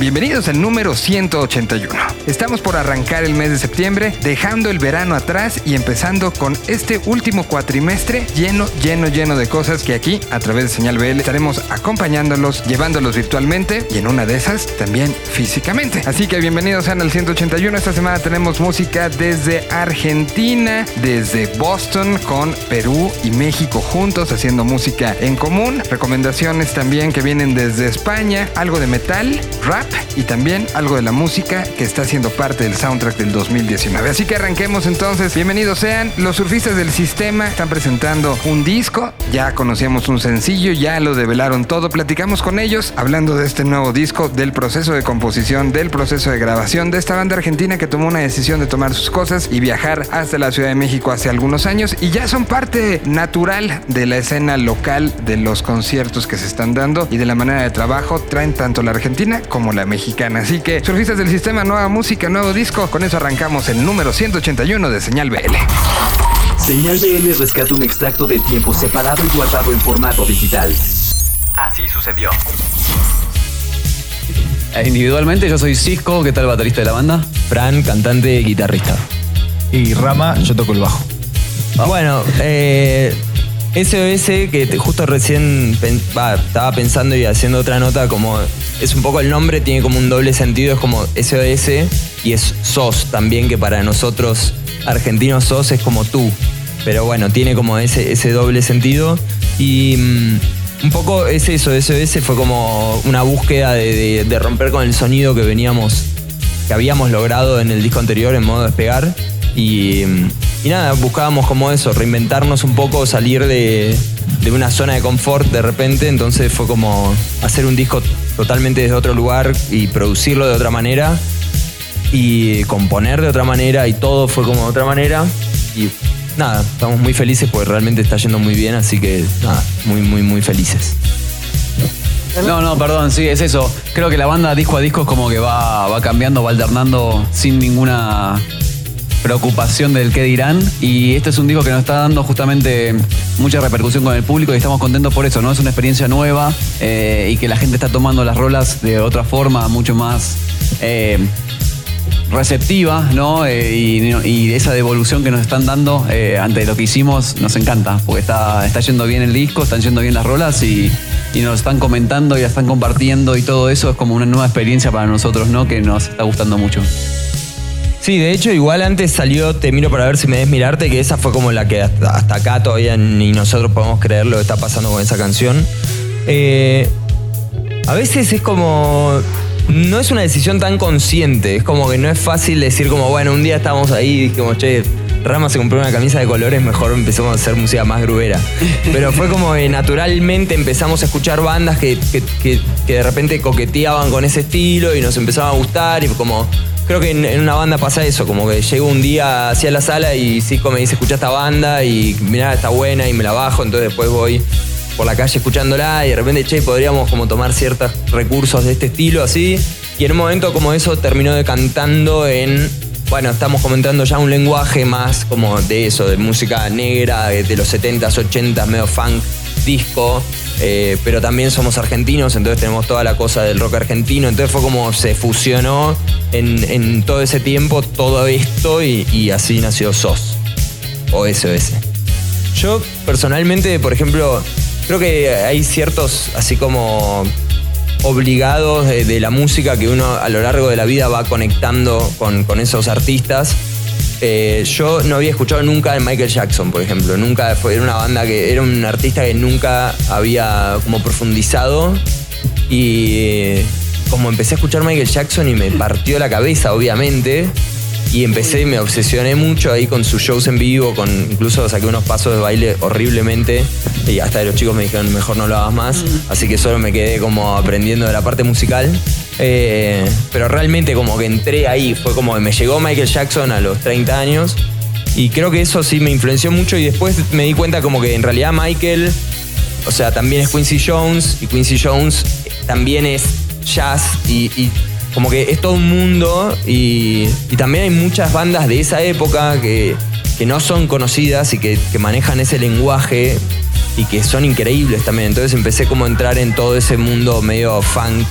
Bienvenidos al número 181. Estamos por arrancar el mes de septiembre, dejando el verano atrás y empezando con este último cuatrimestre lleno, lleno, lleno de cosas que aquí, a través de Señal BL, estaremos acompañándolos, llevándolos virtualmente y en una de esas también físicamente. Así que bienvenidos al 181. Esta semana tenemos música desde Argentina, desde Boston, con Perú y México juntos haciendo música en común. Recomendaciones también que vienen desde España, algo de metal, rap y también algo de la música que está siendo parte del soundtrack del 2019. Así que arranquemos entonces. Bienvenidos sean. Los surfistas del sistema están presentando un disco. Ya conocíamos un sencillo, ya lo develaron todo. Platicamos con ellos hablando de este nuevo disco, del proceso de composición, del proceso de grabación de esta banda argentina que tomó una decisión de tomar sus cosas y viajar hasta la Ciudad de México hace algunos años y ya son parte natural de la escena local de los conciertos que se están dando y de la manera de trabajo traen tanto la Argentina como la mexicana. Así que, surfistas del sistema, nueva música, nuevo disco. Con eso arrancamos el número 181 de Señal BL. Señal BL rescata un extracto de tiempo separado y guardado en formato digital. Así sucedió. Eh, individualmente yo soy Cisco, ¿qué tal baterista de la banda? Fran, cantante y guitarrista. Y Rama, yo toco el bajo. Bueno, eh, SOS, que justo recién estaba pensando y haciendo otra nota, como es un poco el nombre, tiene como un doble sentido, es como SOS y es SOS también, que para nosotros argentinos SOS es como tú. Pero bueno, tiene como ese, ese doble sentido. Y mm, un poco es eso, SOS fue como una búsqueda de, de romper con el sonido que veníamos, que habíamos logrado en el disco anterior en modo despegar. Y mm, y nada, buscábamos como eso, reinventarnos un poco, salir de, una zona de confort de repente, entonces fue como hacer un disco totalmente desde otro lugar y producirlo de otra manera y componer de otra manera y todo fue como de otra manera y nada, estamos muy felices porque realmente está yendo muy bien, así que nada, muy, muy, muy felices. No, no, perdón, sí, es eso. Creo que la banda disco a disco es como que va, va cambiando, va alternando sin ninguna preocupación del qué dirán. Y este es un disco que nos está dando justamente mucha repercusión con el público y estamos contentos por eso, ¿no? Es una experiencia nueva eh, y que la gente está tomando las rolas de otra forma, mucho más. Eh, receptiva, ¿no? Eh, y, esa devolución que nos están dando ante lo que hicimos nos encanta, porque está, está yendo bien el disco, están yendo bien las rolas y, y nos están comentando y están compartiendo y todo eso es como una nueva experiencia para nosotros, ¿no? Que nos está gustando mucho. Sí, de hecho, igual antes salió Te miro para ver si me des mirarte, que esa fue como la que hasta, acá todavía ni nosotros podemos creer lo que está pasando con esa canción. Eh, a veces es como. No es una decisión tan consciente, es como que no es fácil decir, como, bueno, un día estamos ahí y dijimos, che, Rama se compró una camisa de colores, mejor empezamos a hacer música más grubera. Pero fue como que naturalmente empezamos a escuchar bandas que, que, de repente coqueteaban con ese estilo y nos empezaba a gustar y como creo que en, una banda pasa eso, como que llego un día hacia la sala y Cisco me dice, escucha esta banda y mirá, está buena y me la bajo, entonces después voy por la calle escuchándola y de repente, che, podríamos como tomar ciertos recursos de este estilo así. Y en un momento como eso terminó decantando en, bueno, estamos comentando ya un lenguaje más como de eso, de música negra, de, los 70s, 80s, medio funk, disco. Eh, pero también somos argentinos, entonces tenemos toda la cosa del rock argentino, entonces fue como se fusionó en, todo ese tiempo todo esto y, así nació SOS o SOS. Yo personalmente, por ejemplo, creo que hay ciertos así como obligados de, la música que uno a lo largo de la vida va conectando con, con esos artistas eh, yo no había escuchado nunca de Michael Jackson, por ejemplo. Nunca fue, era una banda que era un artista que nunca había como profundizado. Y como empecé a escuchar Michael Jackson y me partió la cabeza, obviamente. Y empecé, me obsesioné mucho ahí con sus shows en vivo, con incluso saqué unos pasos de baile horriblemente y hasta los chicos me dijeron mejor no lo hagas más, así que solo me quedé como aprendiendo de la parte musical. Eh, pero realmente como que entré ahí, fue como que me llegó Michael Jackson a los 30 años y creo que eso sí me influenció mucho y después me di cuenta como que en realidad Michael, o sea, también es Quincy Jones y Quincy Jones también es jazz y, y como que es todo un mundo y, también hay muchas bandas de esa época que, que no son conocidas y que, manejan ese lenguaje y que son increíbles también. Entonces empecé como a entrar en todo ese mundo medio funk,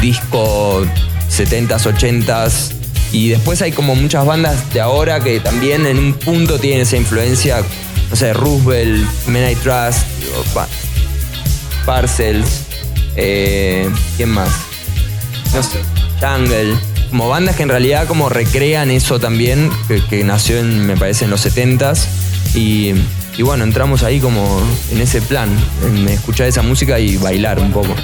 disco, 70s, 80s. Y después hay como muchas bandas de ahora que también en un punto tienen esa influencia, no sé, Roosevelt, Men I Trust, Parcels, eh, ¿quién más? No sé, Jungle. Como bandas que en realidad como recrean eso también, que, nació en, me parece, en los 70s. Y, y bueno, entramos ahí como en ese plan, en escuchar esa música y bailar un poco.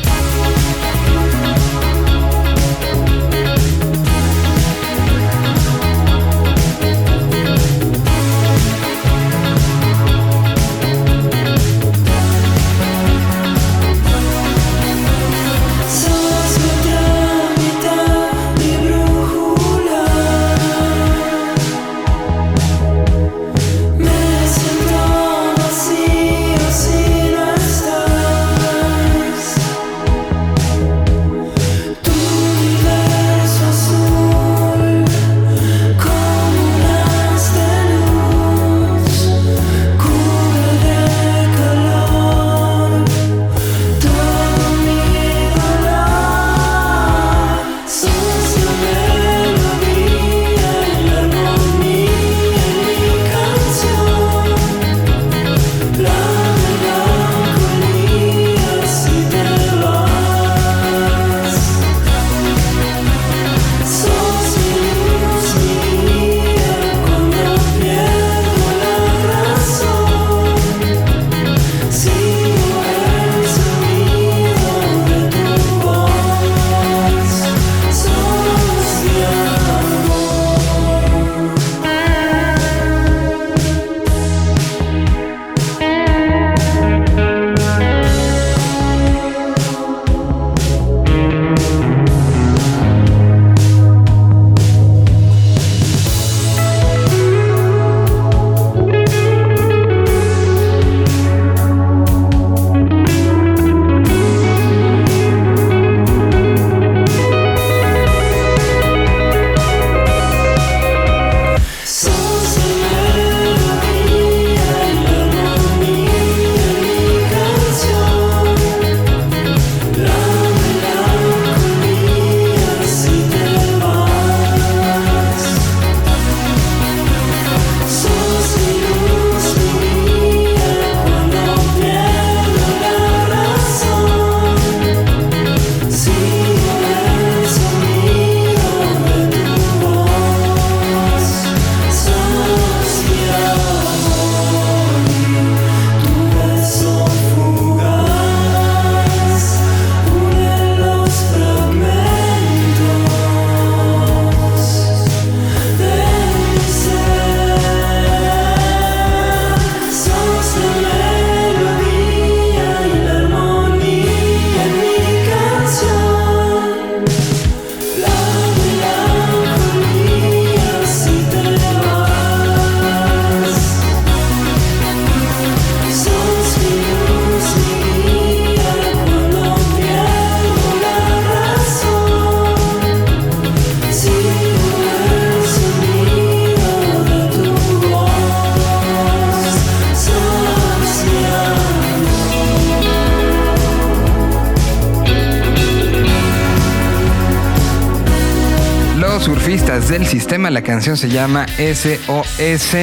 Canción se llama SOS.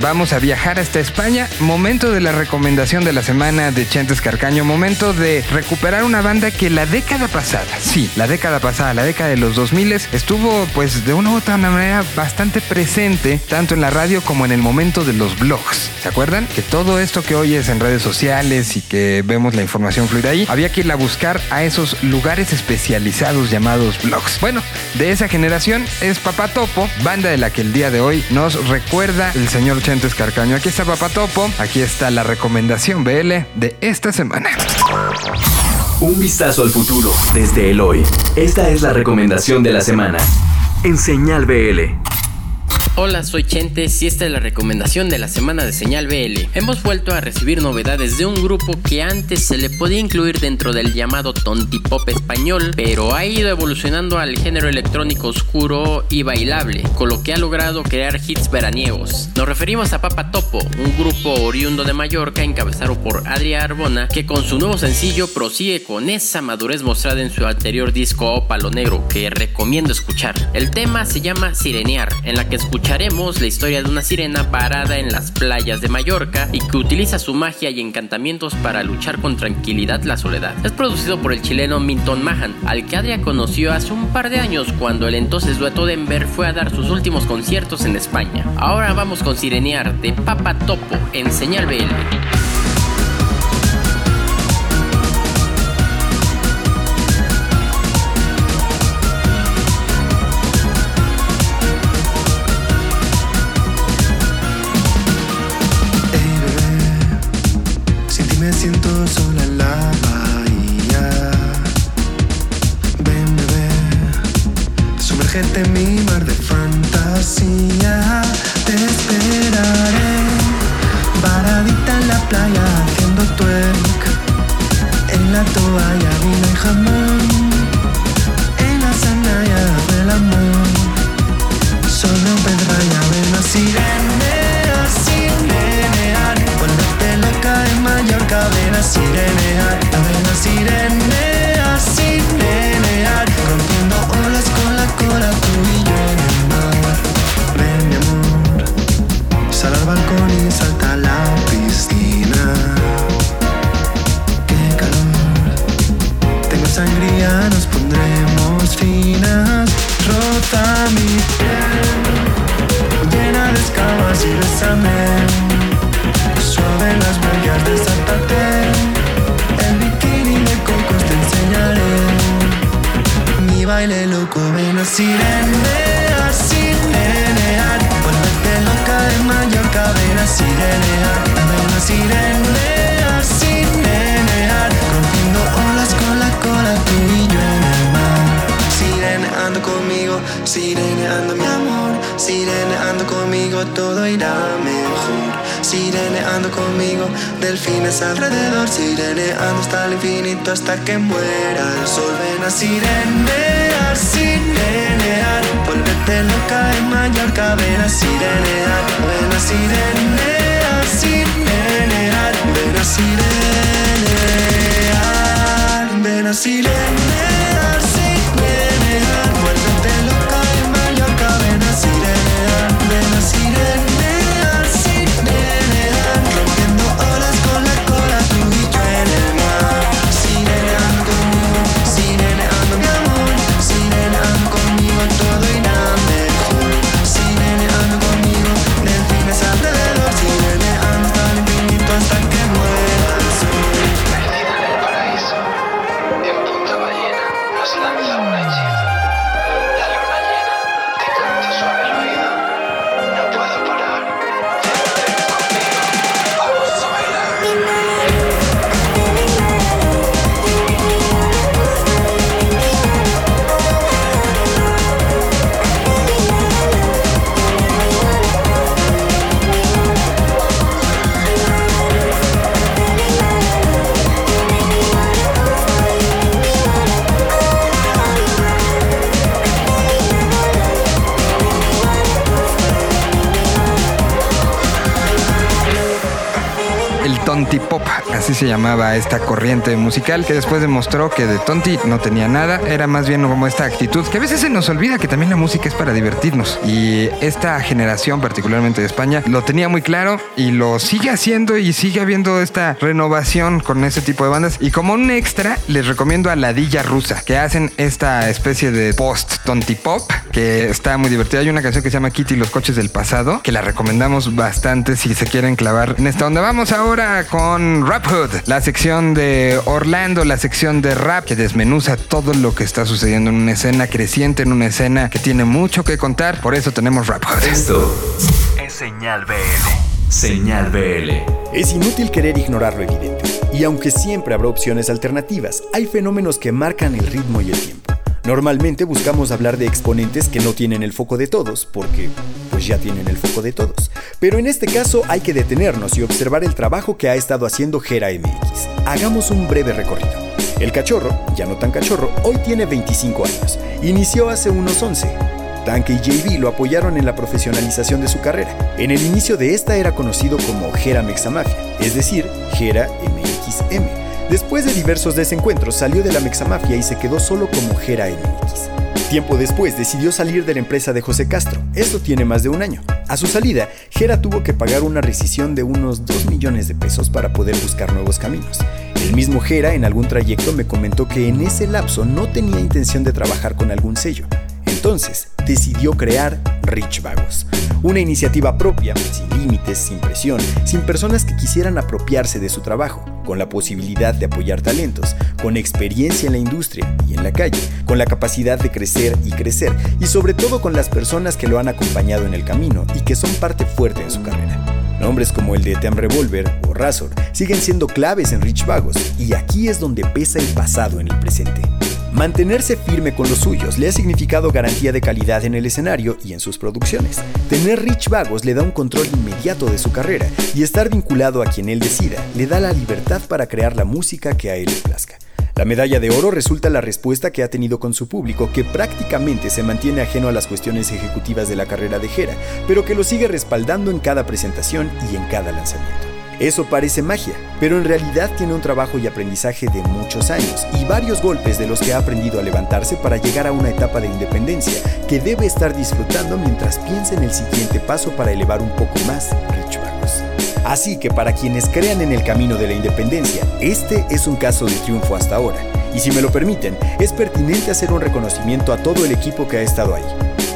Vamos a viajar hasta España. Momento de la recomendación de la semana de Chentes Carcaño. Momento de recuperar una banda que la década pasada, sí, la década pasada, la década de los 2000 estuvo pues de una u otra manera bastante presente, tanto en la radio como en el momento de los blogs. ¿Se acuerdan? Que todo esto que hoy es en redes sociales y que vemos la información fluir ahí, había que ir a buscar a esos lugares especializados llamados blogs. Bueno, de esa generación es Papá Topo, banda de la que el día de hoy nos recuerda el señor Chente Escarcaño. Aquí está Papá Topo, aquí está la recomendación BL de esta semana. Un vistazo al futuro desde el hoy. Esta es la recomendación de la semana. En Señal BL. Hola, soy Chentes y esta es la recomendación de la semana de Señal BL. Hemos vuelto a recibir novedades de un grupo que antes se le podía incluir dentro del llamado tontipop español, pero ha ido evolucionando al género electrónico oscuro y bailable, con lo que ha logrado crear hits veraniegos. Nos referimos a Papa Topo, un grupo oriundo de Mallorca encabezado por Adria Arbona, que con su nuevo sencillo prosigue con esa madurez mostrada en su anterior disco Ópalo Negro, que recomiendo escuchar. El tema se llama Sirenear, en la que escucharemos la historia de una sirena varada en las playas de Mallorca y que utiliza su magia y encantamientos para luchar con tranquilidad la soledad. Es producido por el chileno Minton Mahan, al que Adria conoció hace un par de años cuando el entonces dueto Denver fue a dar sus últimos conciertos en España. Ahora vamos con Sirenear de Papa Topo en Señal BL. Sirenear, nos se llamaba esta corriente musical que después demostró que de Tonti no tenía nada, era más bien como esta actitud que a veces se nos olvida que también la música es para divertirnos y esta generación particularmente de España lo tenía muy claro y lo sigue haciendo y sigue habiendo esta renovación con ese tipo de bandas y como un extra les recomiendo a Ladilla Rusa que hacen esta especie de post Tonti Pop que está muy divertida. Hay una canción que se llama Kitty los coches del pasado que la recomendamos bastante si se quieren clavar en esta onda. Vamos ahora con Rap Hood La sección de Orlando, la sección de rap que desmenuza todo lo que está sucediendo en una escena creciente, en una escena que tiene mucho que contar. Por eso tenemos Rap Hood. Esto es Señal BL. Señal BL. Es inútil querer ignorar lo evidente. Y aunque siempre habrá opciones alternativas, hay fenómenos que marcan el ritmo y el tiempo. Normalmente buscamos hablar de exponentes que no tienen el foco de todos, porque pues ya tienen el foco de todos. Pero en este caso hay que detenernos y observar el trabajo que ha estado haciendo Gera MX. Hagamos un breve recorrido. El cachorro, ya no tan cachorro, hoy tiene 25 años. Inició hace unos 11. Tanque y JB lo apoyaron en la profesionalización de su carrera. En el inicio de esta era conocido como Gera Mexamafia, es decir, Gera MXM. Después de diversos desencuentros salió de la Mexamafia y se quedó solo como Gera MX. Tiempo después decidió salir de la empresa de José Castro. Esto tiene más de un año. A su salida, Gera tuvo que pagar una rescisión de unos 2 millones de pesos para poder buscar nuevos caminos. El mismo Gera en algún trayecto me comentó que en ese lapso no tenía intención de trabajar con algún sello. Entonces, decidió crear Rich Vagos, una iniciativa propia, sin límites, sin presión, sin personas que quisieran apropiarse de su trabajo, con la posibilidad de apoyar talentos, con experiencia en la industria y en la calle, con la capacidad de crecer y crecer, y sobre todo con las personas que lo han acompañado en el camino y que son parte fuerte en su carrera. Nombres como el de Tem Revolver o Razor siguen siendo claves en Rich Vagos, y aquí es donde pesa el pasado en el presente. Mantenerse firme con los suyos le ha significado garantía de calidad en el escenario y en sus producciones. Tener Rich Vagos le da un control inmediato de su carrera y estar vinculado a quien él decida le da la libertad para crear la música que a él le plazca. La medalla de oro resulta la respuesta que ha tenido con su público, que prácticamente se mantiene ajeno a las cuestiones ejecutivas de la carrera de Jera, pero que lo sigue respaldando en cada presentación y en cada lanzamiento. Eso parece magia, pero en realidad tiene un trabajo y aprendizaje de muchos años y varios golpes de los que ha aprendido a levantarse para llegar a una etapa de independencia que debe estar disfrutando mientras piensa en el siguiente paso para elevar un poco más Rich. Así que para quienes crean en el camino de la independencia, este es un caso de triunfo hasta ahora. Y si me lo permiten, es pertinente hacer un reconocimiento a todo el equipo que ha estado ahí.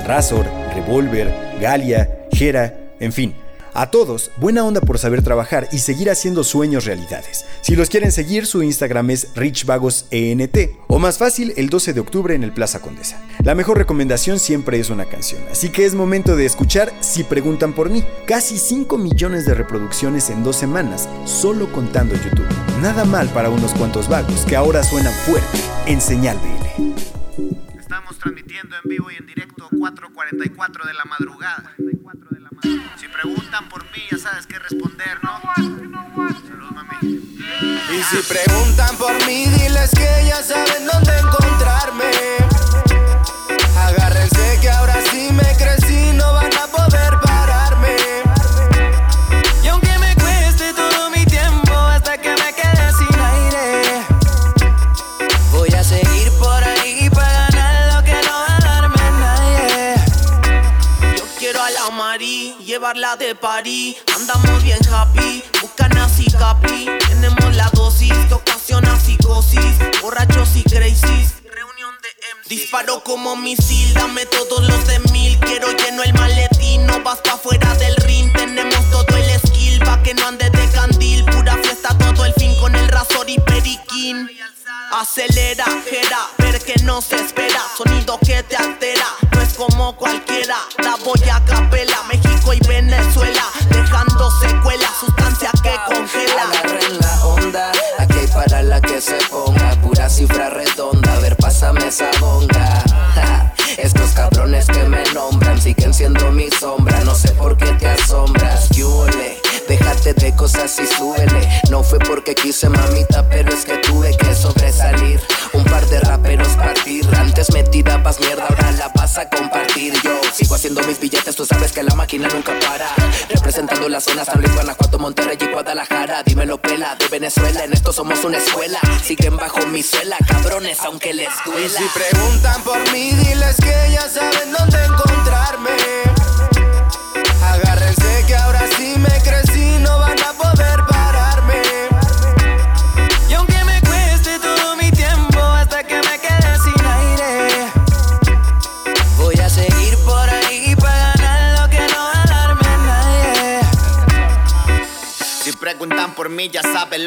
Razor, Revolver, Galia, Gera, en fin. A todos, buena onda por saber trabajar y seguir haciendo sueños realidades. Si los quieren seguir, su Instagram es richvagosent o más fácil, el 12 de octubre en el Plaza Condesa. La mejor recomendación siempre es una canción, así que es momento de escuchar Si preguntan por mí. Casi 5 millones de reproducciones en dos semanas, solo contando YouTube. Nada mal para unos cuantos vagos que ahora suenan fuerte en Señal BL. Estamos transmitiendo en vivo y en directo 4.44 de la madrugada. Si preguntan por mí, ya sabes qué responder, ¿no? Salud, mami. Y si preguntan por mí, diles que ya saben dónde encontrarme. Agárrense que ahora sí me crecí, no van a poder pararme. Llevarla de París. Andamos bien happy, buscan así capi. Tenemos la dosis que ocasiona psicosis. Borrachos y crazy. Reunión de MC. Disparo como misil, dame todos los de mil. Quiero lleno el maletín, no vas pa' fuera del ring. Tenemos todo el skill, pa' que no ande de candil. Pura fiesta todo el fin con el razor y periquín. Acelera, jera, ver que no se espera. Sonido que te altera, no es como cualquiera. La voy a capela, México sustancia que congela. Agarren la onda, aquí hay para la que se ponga. Pura cifra redonda, a ver, pásame esa bonga. Ja, Estos cabrones que me nombran siguen siendo mi sombra. No sé por qué te asombras, yule. De cosas y súbele. No fue porque quise mamita, pero es que tuve que sobresalir. Un par de raperos partir. Antes me tirabas mierda, ahora la vas a compartir. Yo sigo haciendo mis billetes, tú sabes que la máquina nunca para. Representando las zonas San Luis, Guanajuato, Monterrey y Guadalajara. Dímelo, pela, de Venezuela. En esto somos una escuela. Siguen bajo mi suela, cabrones, aunque les duela. si preguntan por mí, diles que ya saben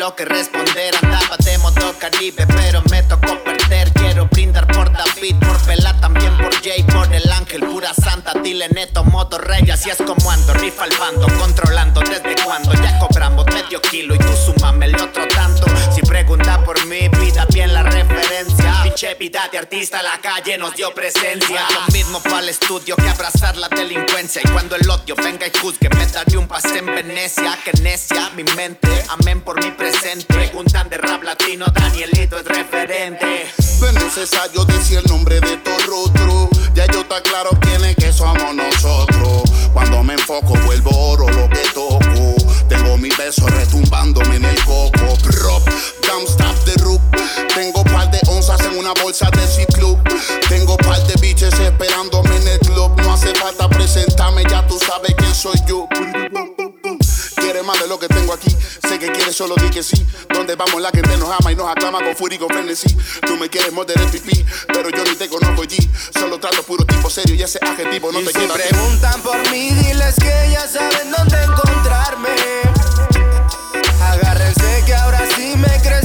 lo que responder. Andaba de modo caribe, pero me tocó perder. Quiero brindar por David, por Pela, también por Jay, por el ángel, pura santa. Dile neto, modo rey, así es como ando. Rifa al bando, controlando desde cuando ya cobramos medio kilo y tú sumame el otro tanto. Si pregunta por mí, vida de artista, la calle nos dio presencia. Lo mismo para el estudio que abrazar la delincuencia. Y cuando el odio venga y juzgue, me daré un pase en Venecia. Que necia mi mente, amén por mi presente. Preguntan de rap latino, Danielito es referente. No es necesario decir el nombre de todo. Ya yo está claro quién que somos nosotros. Cuando me enfoco, vuelvo oro lo que toco. Tengo mi beso retumbándome en el coco. Prop, don't stop the. Tengo par de onzas en una bolsa de C-Club. Tengo par de bitches esperándome en el club. No hace falta presentarme, ya tú sabes quién soy yo. Quieres más de lo que tengo aquí. Sé que quieres, solo di que sí. Donde vamos, la gente nos ama y nos aclama con furia y con frenesí. Tú me quieres morder el pipí, pero yo ni te conozco allí. Solo trato puro tipo serio y ese adjetivo no Y te si queda. ti. preguntan por mí, diles que ya saben dónde encontrarme. Agárrense que ahora sí me crecí,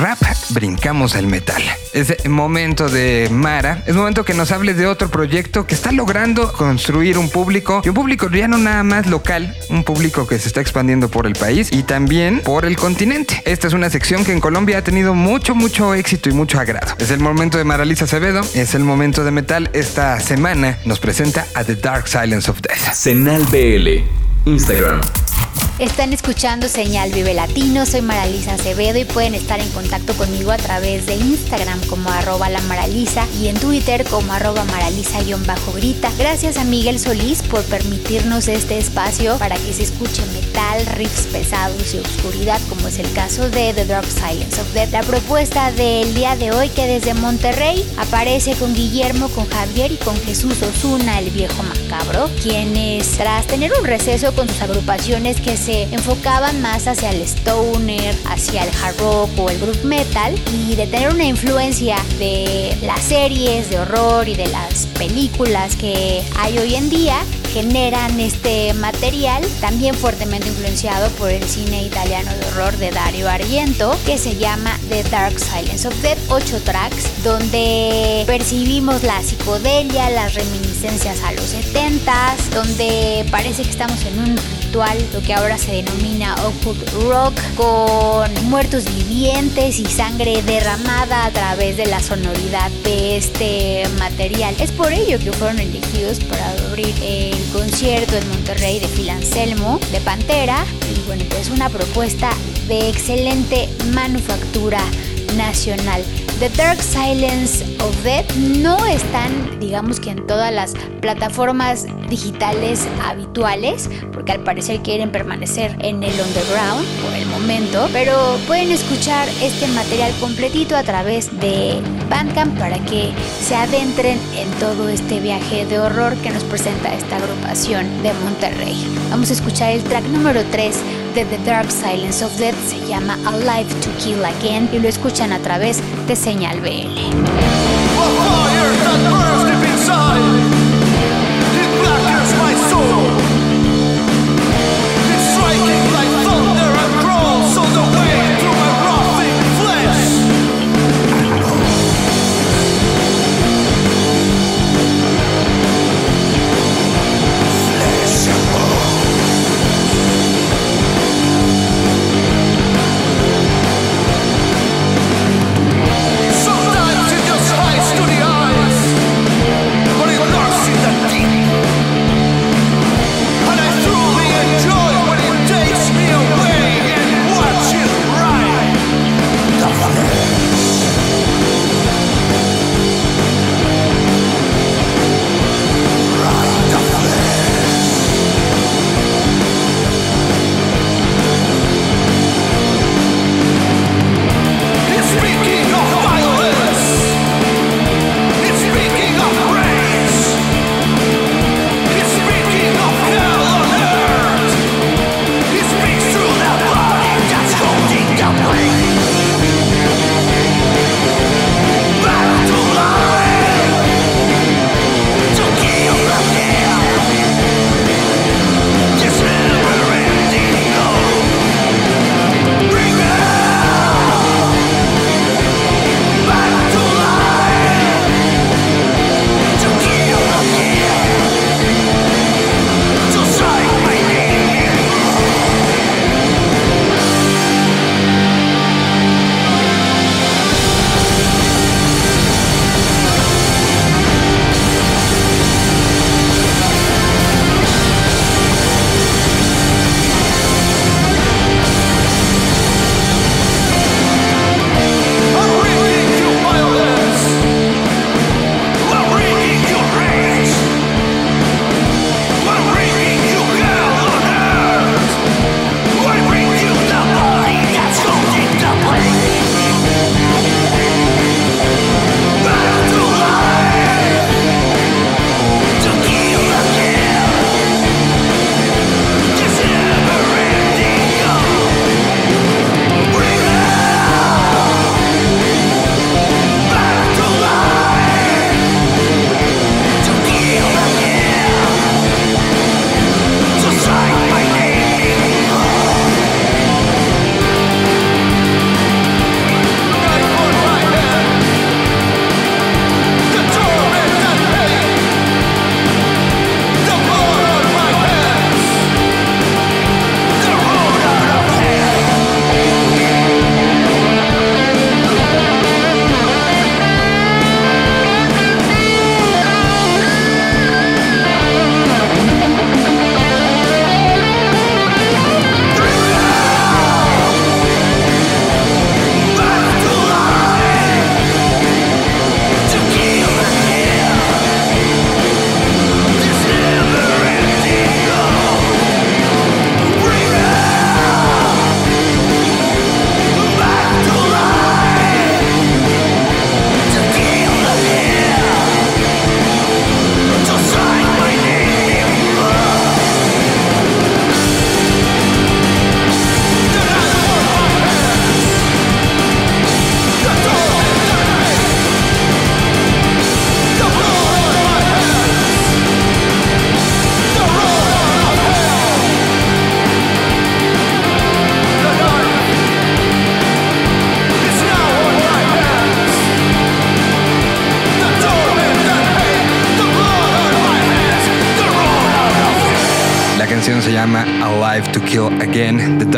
rap brincamos al metal. Es momento de Mara. Es momento que nos hable de otro proyecto que está logrando construir un público. Y un público ya no nada más local. Un público que se está expandiendo por el país y también por el continente. Esta es una sección que en Colombia ha tenido mucho, mucho éxito y mucho agrado. Es el momento de Maralisa Acevedo. Es el momento de metal. Esta semana nos presenta a The Dark Silence of Death. Senal BL. Instagram. Están escuchando Señal Vive Latino, soy Maralisa Acevedo y pueden estar en contacto conmigo a través de Instagram como arroba la Maralisa y en Twitter como arroba maralisa-grita. Gracias a Miguel Solís por permitirnos este espacio para que se escuche metal, riffs pesados y oscuridad como es el caso de The Dark Silence of Death. La propuesta del día de hoy que desde Monterrey aparece con Guillermo, con Javier y con Jesús Osuna, el viejo macabro, quienes tras tener un receso con sus agrupaciones que se enfocaban más hacia el stoner, hacia el hard rock o el groove metal y de tener una influencia de las series de horror y de las películas que hay hoy en día generan este material también fuertemente influenciado por el cine italiano de horror de Dario Argento que se llama The Dark Silence of Death 8 tracks donde percibimos la psicodelia las reminiscencias a los 70s donde parece que estamos en un lo que ahora se denomina occult rock con muertos vivientes y sangre derramada a través de la sonoridad de este material es por ello que fueron elegidos para abrir el concierto en Monterrey de Phil Anselmo, de Pantera. Y bueno, es una propuesta de excelente manufactura nacional. The Dark Silence of Death no están, digamos que en todas las plataformas digitales habituales, porque al parecer quieren permanecer en el underground por el momento, pero pueden escuchar este material completito a través de Bandcamp para que se adentren en todo este viaje de horror que nos presenta esta agrupación de Monterrey. Vamos a escuchar el track número 3 de The Dark Silence of Death, se llama Alive to Kill Again y lo escuchan a través de Señal BL.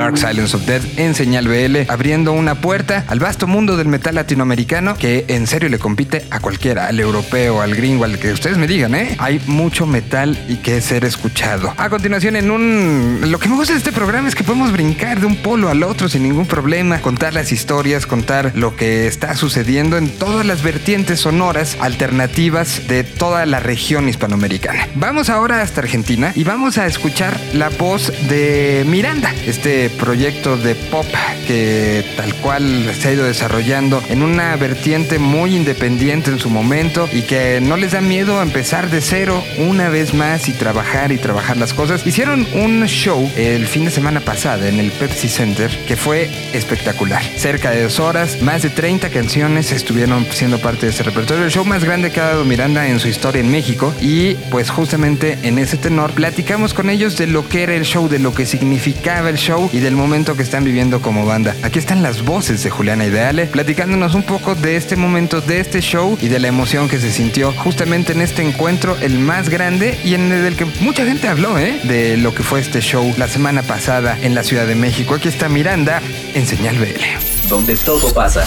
Dark Silence of Death en señal BL, abriendo una puerta al vasto mundo del metal latinoamericano que en serio le compite a cualquiera, al europeo, al gringo, al que ustedes me digan, ¿eh? Hay mucho metal y que ser escuchado. A continuación, en un... Lo que me gusta de este programa es que podemos brincar de un polo al otro sin ningún problema, contar las historias, contar lo que está sucediendo en todas las vertientes sonoras alternativas de toda la región hispanoamericana. Vamos ahora hasta Argentina y vamos a escuchar la voz de Miranda, este proyecto de pop que tal cual se ha ido desarrollando en una vertiente muy independiente en su momento y que no les da miedo empezar de cero una vez más y trabajar y trabajar las cosas. Hicieron un show el fin de semana pasada en el Pepsi Center que fue espectacular. Cerca de dos horas, más de 30 canciones estuvieron siendo parte de ese repertorio. El show más grande que ha dado Miranda en su historia en México y pues justamente en ese tenor platicamos con ellos de lo que era el show, de lo que significaba el show y del momento que están viviendo como banda. Aquí están las voces de Juliana Ideale platicándonos un poco de este momento, de este show y de la emoción que se sintió justamente en este encuentro, el más grande y en el que mucha gente habló, ¿eh? De lo que fue este show la semana pasada en la Ciudad de México. Aquí está Miranda en Señal BL. Donde todo pasa.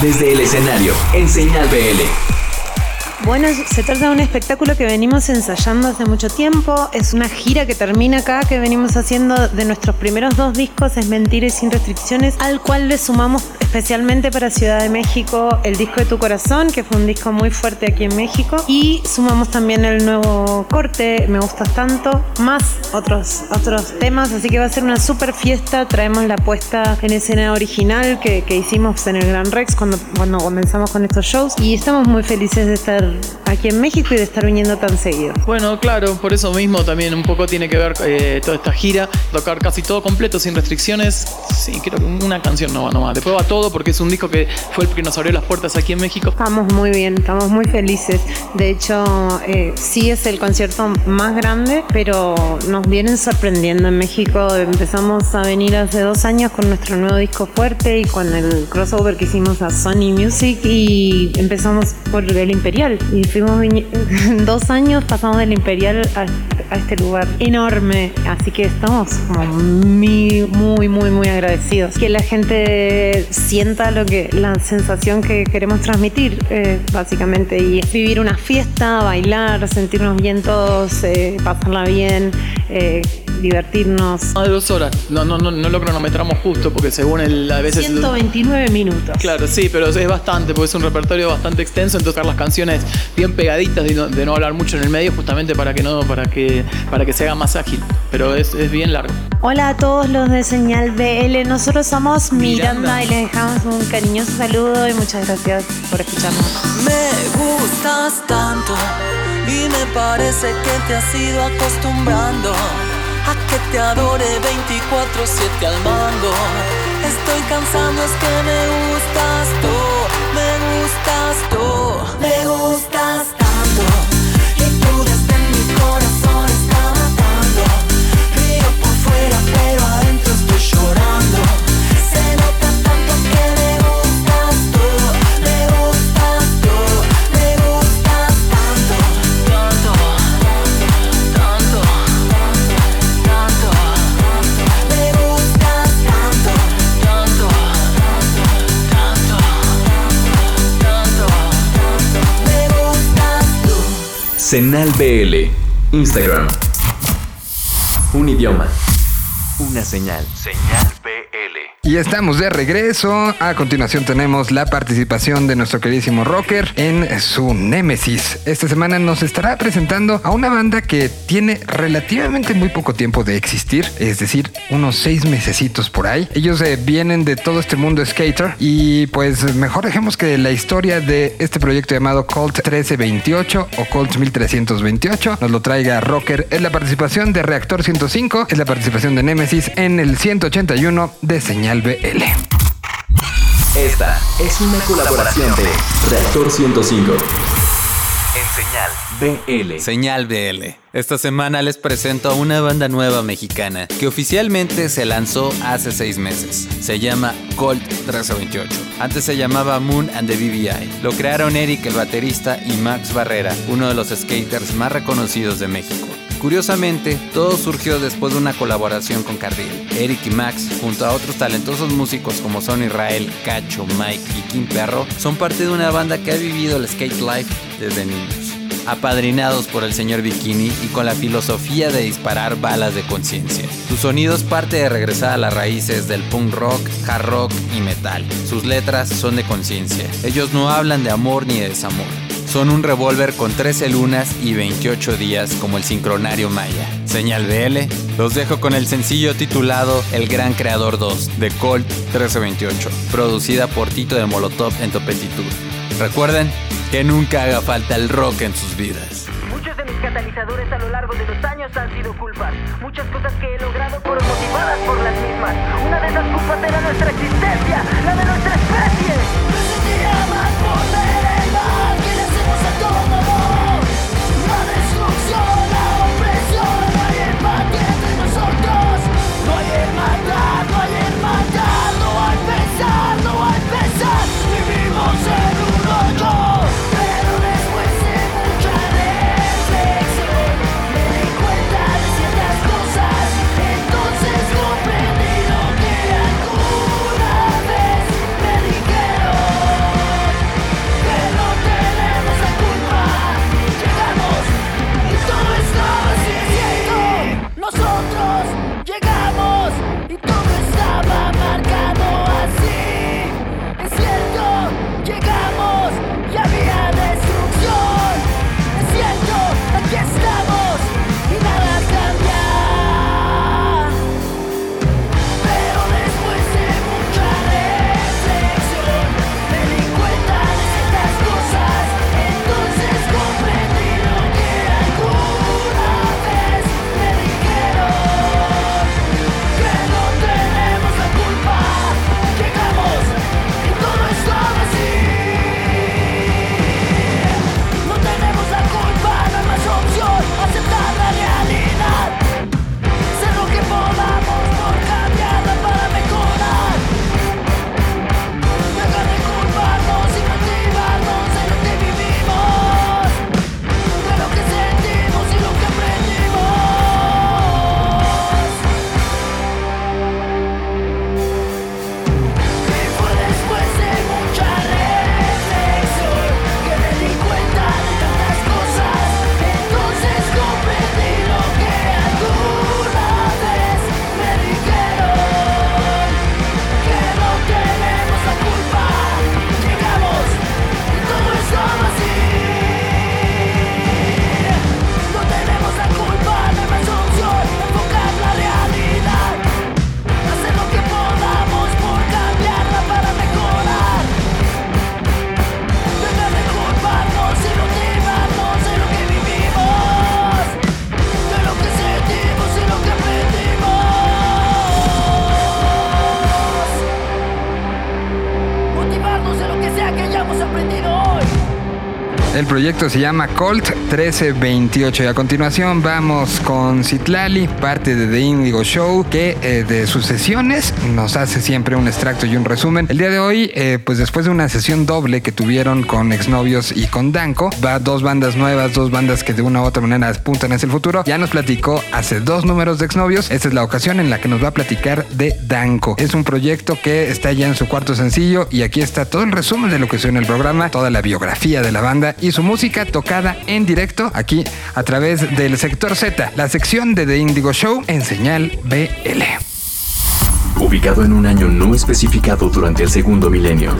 Desde el escenario, en Señal BL. Bueno, se trata de un espectáculo que venimos ensayando hace mucho tiempo. Es una gira que termina acá, que venimos haciendo de nuestros primeros dos discos, Es Mentir y Sin Restricciones, al cual le sumamos especialmente para Ciudad de México el disco de Tu Corazón, que fue un disco muy fuerte aquí en México. Y sumamos también el nuevo corte, Me Gustas Tanto, más otros, otros temas. Así que va a ser una super fiesta. Traemos la puesta en escena original que, que hicimos en el Gran Rex cuando, cuando comenzamos con estos shows. Y estamos muy felices de estar aquí en México y de estar viniendo tan seguido. Bueno, claro, por eso mismo también un poco tiene que ver eh, toda esta gira, tocar casi todo completo, sin restricciones. Sí, creo que una canción no va nomás. Después va todo porque es un disco que fue el que nos abrió las puertas aquí en México. Estamos muy bien, estamos muy felices. De hecho, eh, sí es el concierto más grande, pero nos vienen sorprendiendo en México. Empezamos a venir hace dos años con nuestro nuevo disco fuerte y con el crossover que hicimos a Sony Music y empezamos por el Imperial. Y fuimos dos años, pasamos del Imperial a, a este lugar enorme. Así que estamos como muy, muy, muy agradecidos. Que la gente sienta lo que, la sensación que queremos transmitir, eh, básicamente. Y es vivir una fiesta, bailar, sentirnos bien todos, eh, pasarla bien, eh, divertirnos. Más de dos horas. No, no, no, no lo cronometramos justo porque según el, a veces... 129 minutos. Claro, sí, pero es bastante, porque es un repertorio bastante extenso, entonces las canciones bien pegaditas, de no, de no hablar mucho en el medio, justamente para que no, para que, para que se haga más ágil. Pero es, es bien largo. Hola a todos los de Señal BL, nosotros somos Miranda, Miranda. y les dejamos un cariñoso saludo y muchas gracias por escucharnos. Me gustas tanto y me parece que te has ido acostumbrando que te adore 24/7 al mando. Estoy cansando, es que me gustas tú, me gustas tú, Senal BL. Instagram. Un idioma. Una señal. Señal. Y estamos de regreso. A continuación tenemos la participación de nuestro queridísimo rocker en su Némesis. Esta semana nos estará presentando a una banda que tiene relativamente muy poco tiempo de existir, es decir, unos seis mesecitos por ahí. Ellos eh, vienen de todo este mundo skater y pues mejor dejemos que la historia de este proyecto llamado Colt 1328 o Colt 1328 nos lo traiga Rocker. Es la participación de Reactor 105, es la participación de Némesis en el 181 de Señal BL. Esta es una colaboración de Reactor 105. En Señal BL. Señal BL. Esta semana les presento a una banda nueva mexicana que oficialmente se lanzó hace seis meses. Se llama Colt 1328. Antes se llamaba Moon and the BBI. Lo crearon Eric el baterista y Max Barrera, uno de los skaters más reconocidos de México. Curiosamente, todo surgió después de una colaboración con Cardiel. Eric y Max, junto a otros talentosos músicos como son Israel, Cacho, Mike y Kim Perro, son parte de una banda que ha vivido el skate life desde niños. Apadrinados por el señor Bikini y con la filosofía de disparar balas de conciencia. Su sonido es parte de regresar a las raíces del punk rock, hard rock y metal. Sus letras son de conciencia. Ellos no hablan de amor ni de desamor. Son un revólver con 13 lunas y 28 días como el sincronario maya. Señal BL, los dejo con el sencillo titulado El Gran Creador 2 de Colt 1328, producida por Tito de Molotov en Topetitud. Recuerden que nunca haga falta el rock en sus vidas. Muchos de mis catalizadores a lo largo de los años han sido culpas. Muchas cosas que he logrado fueron motivadas por las mismas. Una de esas culpas era nuestra existencia, la de nuestra especie. Hay hermandad, no hay proyecto se llama Colt 1328 y a continuación vamos con Citlali, parte de The Indigo Show, que eh, de sus sesiones nos hace siempre un extracto y un resumen. El día de hoy, eh, pues después de una sesión doble que tuvieron con exnovios y con Danko, va dos bandas nuevas, dos bandas que de una u otra manera apuntan hacia el futuro. Ya nos platicó hace dos números de exnovios. Esta es la ocasión en la que nos va a platicar de Danko. Es un proyecto que está ya en su cuarto sencillo y aquí está todo el resumen de lo que suena el programa, toda la biografía de la banda y su música tocada en directo aquí a través del sector Z, la sección de The Indigo Show en señal BL. Ubicado en un año no especificado durante el segundo milenio,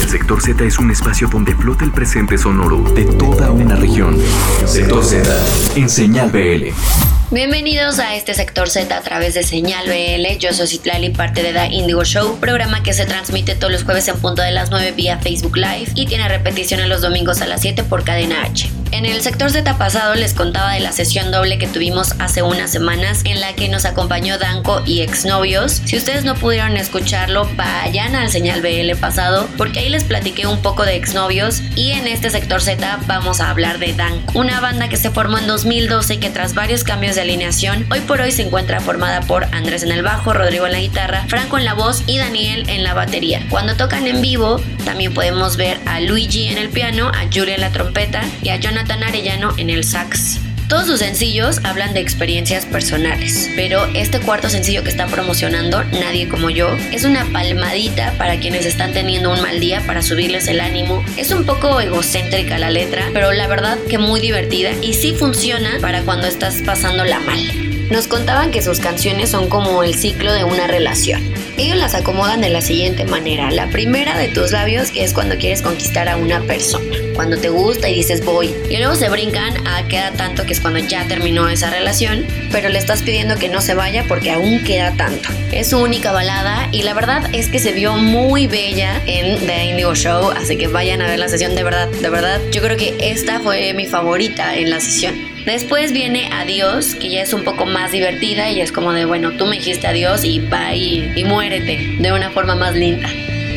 el sector Z es un espacio donde flota el presente sonoro de toda una región. Sector Z, en señal BL. Bienvenidos a este sector Z a través de Señal BL. Yo soy Citlali, parte de The Indigo Show, programa que se transmite todos los jueves en punto de las 9 vía Facebook Live y tiene repeticiones los domingos a las 7 por cadena H. En el sector Z pasado les contaba de la sesión doble que tuvimos hace unas semanas en la que nos acompañó Danko y exnovios. Si ustedes no pudieron escucharlo, vayan al Señal BL pasado porque ahí les platiqué un poco de exnovios y en este sector Z vamos a hablar de Danko, una banda que se formó en 2012 y que tras varios cambios de alineación, hoy por hoy se encuentra formada por Andrés en el bajo, Rodrigo en la guitarra, Franco en la voz y Daniel en la batería. Cuando tocan en vivo, también podemos ver a Luigi en el piano, a Julia en la trompeta y a Jonathan Arellano en el sax. Todos sus sencillos hablan de experiencias personales, pero este cuarto sencillo que está promocionando, Nadie como yo, es una palmadita para quienes están teniendo un mal día para subirles el ánimo. Es un poco egocéntrica la letra, pero la verdad que muy divertida y sí funciona para cuando estás pasándola mal. Nos contaban que sus canciones son como el ciclo de una relación. Ellos las acomodan de la siguiente manera. La primera de tus labios es cuando quieres conquistar a una persona, cuando te gusta y dices voy. Y luego se brincan a queda tanto que es cuando ya terminó esa relación, pero le estás pidiendo que no se vaya porque aún queda tanto. Es su única balada y la verdad es que se vio muy bella en The Indigo Show, así que vayan a ver la sesión de verdad, de verdad. Yo creo que esta fue mi favorita en la sesión. Después viene Adiós, que ya es un poco más divertida y es como de, bueno, tú me dijiste adiós y va y, y muérete de una forma más linda.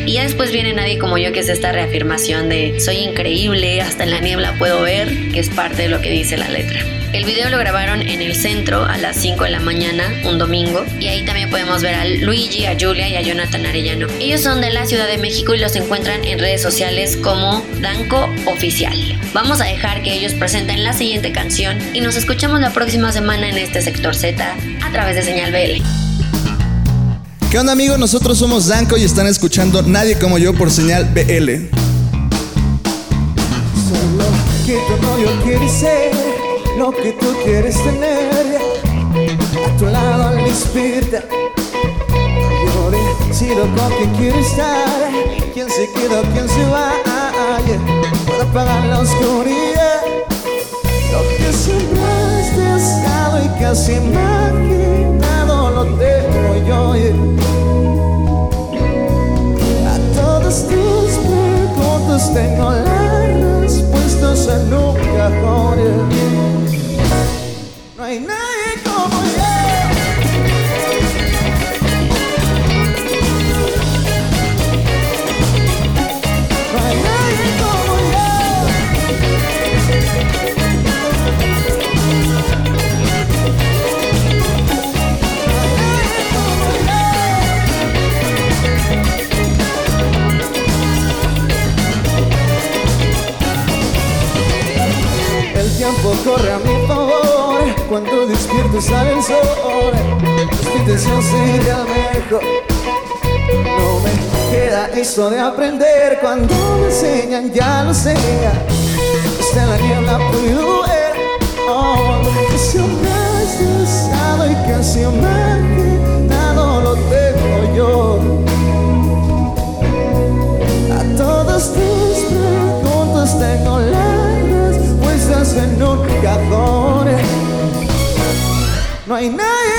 Y ya después viene Nadie como yo, que es esta reafirmación de soy increíble, hasta en la niebla puedo ver, que es parte de lo que dice la letra. El video lo grabaron en el centro a las 5 de la mañana, un domingo, y ahí también podemos ver a Luigi, a Julia y a Jonathan Arellano. Ellos son de la Ciudad de México y los encuentran en redes sociales como Danco Oficial. Vamos a dejar que ellos presenten la siguiente canción y nos escuchamos la próxima semana en este sector Z a través de Señal BL. ¿Qué onda amigos? Nosotros somos Danco y están escuchando Nadie como yo por señal BL. Solo que quiere ser que tú quieres tener. A tu lado al espírita. Yo decido con quién quiero estar. Quién se queda, quién se va. Puedo apagar la oscuridad. Lo que siempre has deseado y casi imaginado lo tengo yo. A todas tus preguntas tengo las respuestas en un cajón. Corre a mi favor Cuando despierto sale el sol. Mi intención sería mejor. No me queda eso de aprender. Cuando me enseñan ya lo sé. Hasta la niebla puedo ver Oh, que has deseado y imaginado No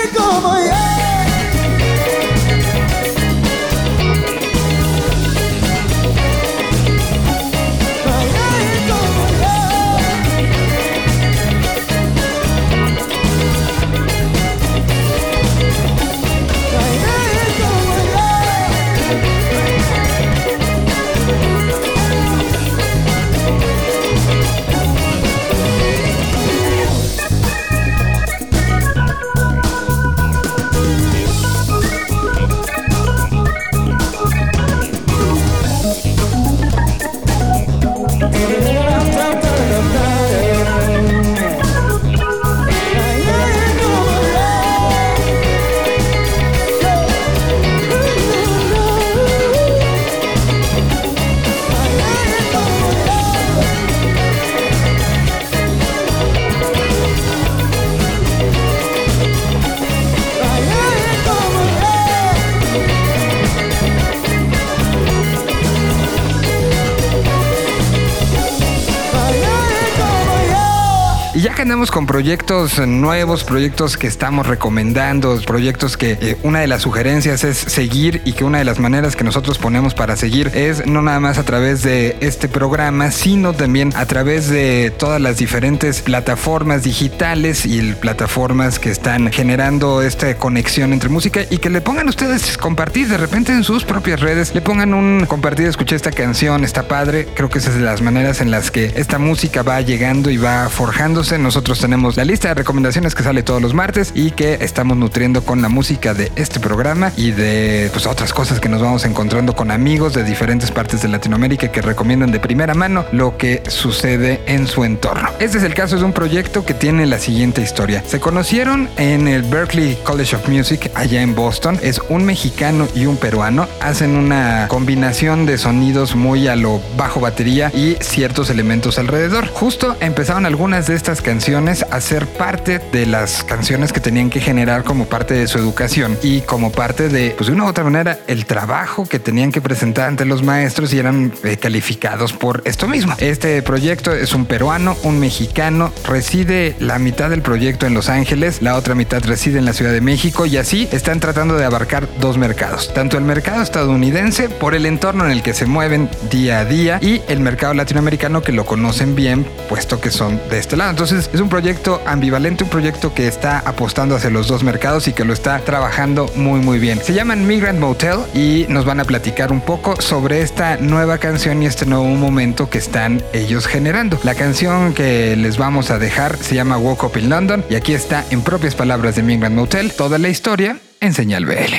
proyectos nuevos, proyectos que estamos recomendando, proyectos que eh, una de las sugerencias es seguir y que una de las maneras que nosotros ponemos para seguir es no nada más a través de este programa, sino también a través de todas las diferentes plataformas digitales y plataformas que están generando esta conexión entre música y que le pongan ustedes compartir de repente en sus propias redes, le pongan un compartir, escuché esta canción, está padre, creo que esa es de las maneras en las que esta música va llegando y va forjándose 12. Nosotros tenemos la lista de recomendaciones que sale todos los martes y que estamos nutriendo con la música de este programa y de pues, otras cosas que nos vamos encontrando con amigos de diferentes partes de Latinoamérica que recomiendan de primera mano lo que sucede en su entorno. Este es el caso de un proyecto que tiene la siguiente historia. Se conocieron en el Berklee College of Music allá en Boston. Es un mexicano y un peruano. Hacen una combinación de sonidos muy a lo bajo batería y ciertos elementos alrededor. Justo empezaron algunas de estas canciones a ser parte de las canciones que tenían que generar como parte de su educación y como parte de, pues de una u otra manera, el trabajo que tenían que presentar ante los maestros y eran eh, calificados por esto mismo. Este proyecto es un peruano, un mexicano, reside la mitad del proyecto en Los Ángeles, la otra mitad reside en la Ciudad de México y así están tratando de abarcar dos mercados, tanto el mercado estadounidense por el entorno en el que se mueven día a día y el mercado latinoamericano que lo conocen bien, puesto que son de este lado. Entonces es un proyecto ambivalente, un proyecto que está apostando hacia los dos mercados y que lo está trabajando muy muy bien. Se llaman Migrant Motel y nos van a platicar un poco sobre esta nueva canción y este nuevo momento que están ellos generando. La canción que les vamos a dejar se llama Woke Up in London y aquí está en propias palabras de Migrant Motel toda la historia en Señal BL.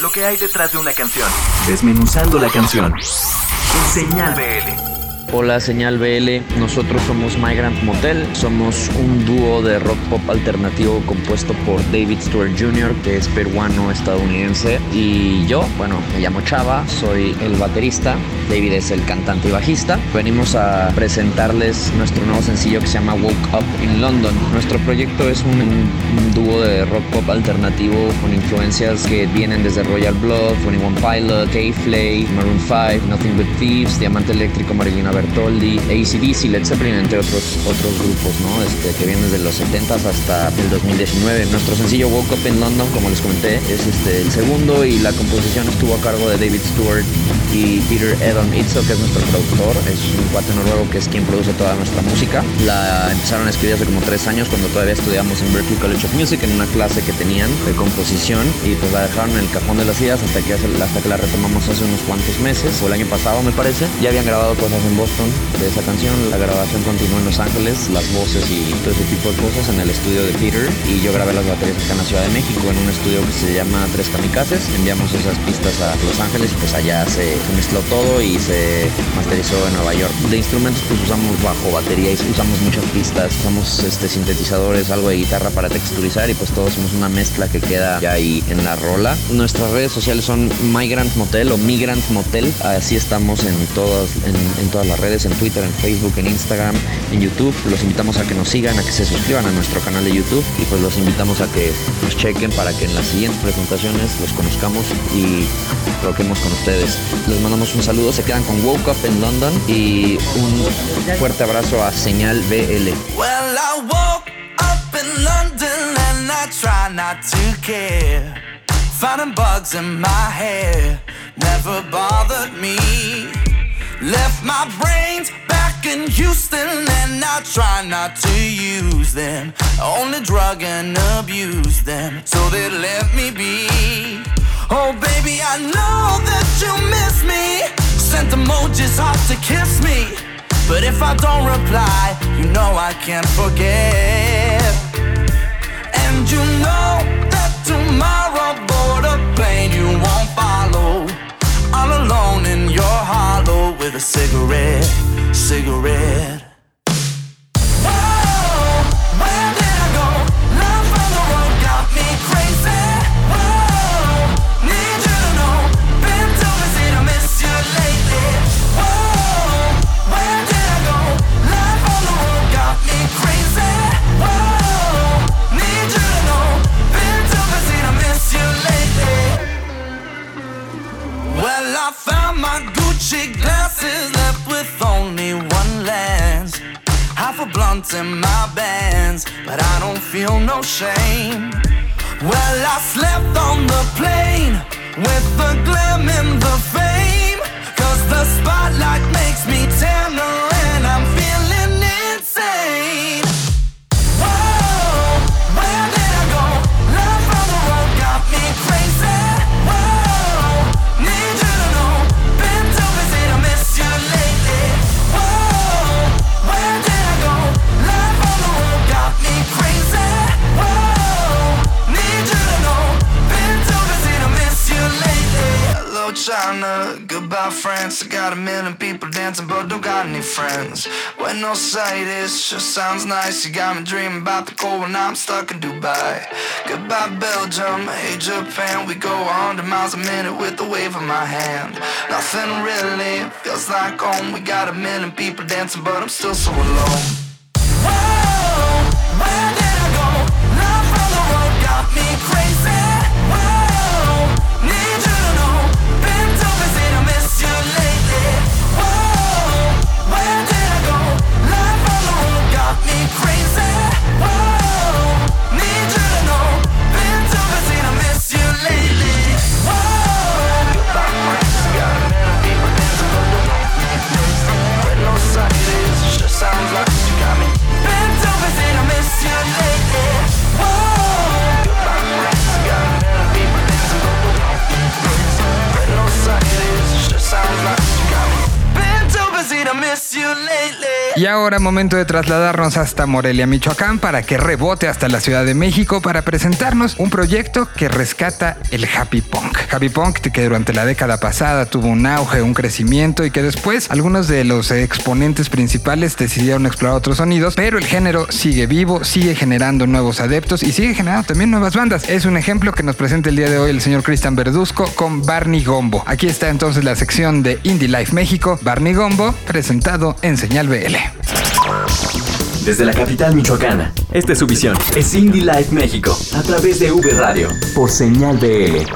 Lo que hay detrás de una canción. Desmenuzando la canción. En Señal BL. Hola Señal BL, nosotros somos Migrant Motel, somos un dúo de rock pop alternativo compuesto por David Stewart Jr., que es peruano estadounidense, y yo, bueno, me llamo Chava, soy el baterista, David es el cantante y bajista. Venimos a presentarles nuestro nuevo sencillo que se llama Woke Up in London. Nuestro proyecto es un, dúo de rock pop alternativo con influencias que vienen desde Royal Blood, 21 Pilot, K-Flay, Maroon 5, Nothing But Thieves, Diamante Eléctrico, Marilina Bertoldi, ACDC, Led Zeppelin, entre otros, otros grupos, ¿no? Este, que vienen desde los 70 hasta el 2019. Nuestro sencillo Woke Up in London, como les comenté, es este, el segundo y la composición estuvo a cargo de David Stewart y Peter Edon Itzo, que es nuestro productor. Es un cuate noruego que es quien produce toda nuestra música. La empezaron a escribir hace como tres años cuando todavía estudiamos en Berklee College of Music en una clase que tenían de composición y pues la dejaron en el cajón de las ideas hasta que, hasta que la retomamos hace unos cuantos meses, o el año pasado me parece. Ya habían grabado cosas en De esa canción. La grabación continuó en Los Ángeles, las voces y todo ese tipo de cosas en el estudio de Peter. Y yo grabé las baterías acá en la Ciudad de México en un estudio que se llama Tres Kamikazes. Enviamos esas pistas a Los Ángeles y pues allá se, mezcló todo y se masterizó en Nueva York. De instrumentos pues usamos bajo, batería y usamos muchas pistas, usamos este, sintetizadores, algo de guitarra para texturizar y pues todos somos una mezcla que queda ya ahí en la rola. Nuestras redes sociales son Migrant Motel o Migrant Motel. Así estamos en todas, en, en todas redes, en Twitter, en Facebook, en Instagram, en YouTube. Los invitamos a que nos sigan, a que se suscriban a nuestro canal de YouTube y pues los invitamos a que nos chequen para que en las siguientes presentaciones los conozcamos y roquemos con ustedes. Les mandamos un saludo, se quedan con Woke Up en London y un fuerte abrazo a Señal BL. Well, bugs in my hair never bothered me. Left my brains back in Houston and I try not to use them. Only drug and abuse them so they let me be. Oh, baby, I know that you miss me. Sent emojis hard to kiss me. But if I don't reply, you know I can't forget. And you know that tomorrow board a plane you won't follow. All alone in your hollow with a cigarette, cigarette. Sounds nice. You got me dreaming about the cold when I'm stuck in Dubai. Goodbye, Belgium. Hey, Japan. We go 100 miles a minute with the wave of my hand. Nothing really feels like home. We got a million people dancing, but I'm still so alone. Y ahora momento de trasladarnos hasta Morelia, Michoacán, para que rebote hasta la Ciudad de México para presentarnos un proyecto que rescata el happy punk. Happy punk que durante la década pasada tuvo un auge, un crecimiento y que después algunos de los exponentes principales decidieron explorar otros sonidos, pero el género sigue vivo, sigue generando nuevos adeptos y sigue generando también nuevas bandas. Es un ejemplo que nos presenta el día de hoy el señor Cristian Verduzco con Barney Gombo. Aquí está entonces la sección de Indie Life México, Barney Gombo, presentado en Señal BL. Desde la capital michoacana, esta es su visión. Es Indie Life México, a través de V Radio, por señal BL.